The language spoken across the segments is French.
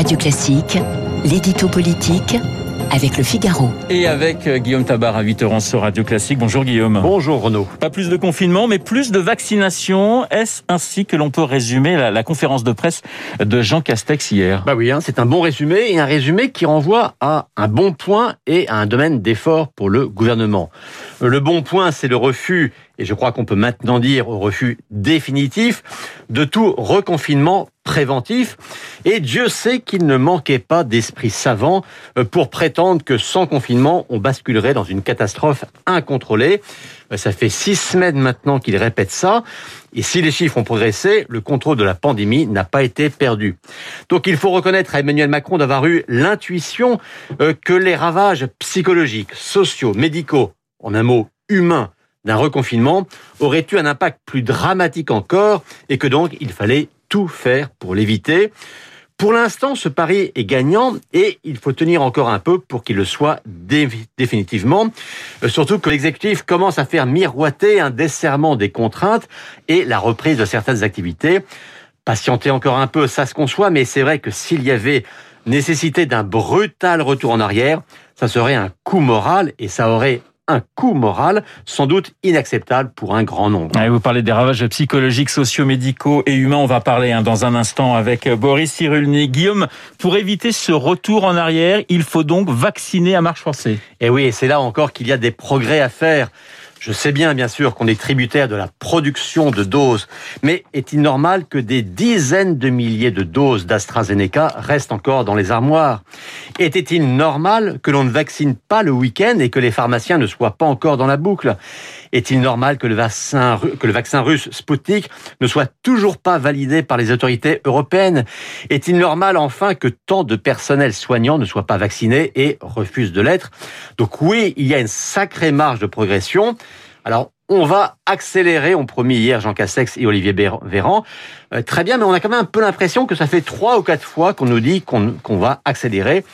Radio Classique, l'édito politique avec le Figaro. Et avec euh, Guillaume Tabar à 8h sur Radio Classique. Bonjour Guillaume. Bonjour Renaud. Pas plus de confinement, mais plus de vaccination. Est-ce ainsi que l'on peut résumer la, la, conférence de presse de Jean Castex hier? Bah oui, hein, c'est un bon résumé et un résumé qui renvoie à un bon point et à un domaine d'effort pour le gouvernement. Le bon point, c'est le refus, et je crois qu'on peut maintenant dire au refus définitif, de tout reconfinement préventif. Et Dieu sait qu'il ne manquait pas d'esprit savant euh, pour prétendre que sans confinement, on basculerait dans une catastrophe incontrôlée. Euh, ça fait six semaines maintenant qu'il répète ça. Et si les chiffres ont progressé, le contrôle de la pandémie n'a pas été perdu. Donc il faut reconnaître à Emmanuel Macron d'avoir eu l'intuition euh, que les ravages psychologiques, sociaux, médicaux, en un mot humain, d'un reconfinement aurait eu un impact plus dramatique encore et que donc il fallait tout faire pour l'éviter. Pour l'instant, ce pari est gagnant et il faut tenir encore un peu pour qu'il le soit définitivement. Euh, surtout que l'exécutif commence à faire miroiter un desserrement des contraintes et la reprise de certaines activités. Patienter encore un peu, ça se conçoit, mais c'est vrai que s'il y avait nécessité d'un brutal retour en arrière, ça serait un coup moral et ça aurait un coût moral sans doute inacceptable pour un grand nombre. vous parlez des ravages psychologiques, sociaux, médicaux et humains. On va parler hein, dans un instant avec euh, Boris Cyrulnik. Guillaume, pour éviter ce retour en arrière, il faut donc vacciner à marche forcée. Et eh oui, c'est là encore qu'il y a des progrès à faire. Je sais bien, bien sûr, qu'on est tributaire de la production de doses, mais est-il normal que des dizaines de milliers de doses d'AstraZeneca restent encore dans les armoires? Était-il normal que l'on ne vaccine pas le week-end et que les pharmaciens ne soient pas encore dans la boucle? Est-il normal que le, vaccin, que le vaccin russe Sputnik ne soit toujours pas validé par les autorités européennes? Est-il normal enfin que tant de personnels soignants ne soient pas vaccinés et refusent de l'être? Donc oui, il y a une sacrée marge de progression. Alors, on va accélérer, on promis hier Jean Cassex et Olivier Véran. Euh, très bien, mais on a quand même un peu l'impression que ça fait trois ou quatre fois qu'on nous dit qu'on va accélérer.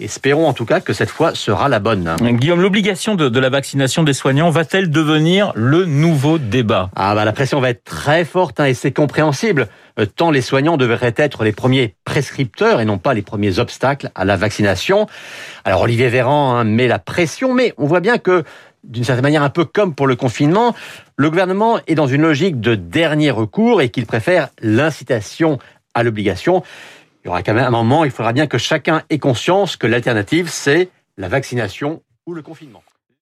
Espérons en tout cas que cette fois sera la bonne. Guillaume, l'obligation de, de, la vaccination des soignants va-t-elle devenir le nouveau débat? Ah bah la pression va être très forte hein, et c'est compréhensible. Euh, tant les soignants devraient être les premiers prescripteurs et non pas les premiers obstacles à la vaccination. Alors Olivier Véran hein, met la pression, mais on voit bien que d'une certaine manière un peu comme pour le confinement, le gouvernement est dans une logique de dernier recours et qu'il préfère l'incitation à l'obligation. Il y aura quand même un moment, il faudra bien que chacun ait conscience que l'alternative, c'est la vaccination ou le confinement.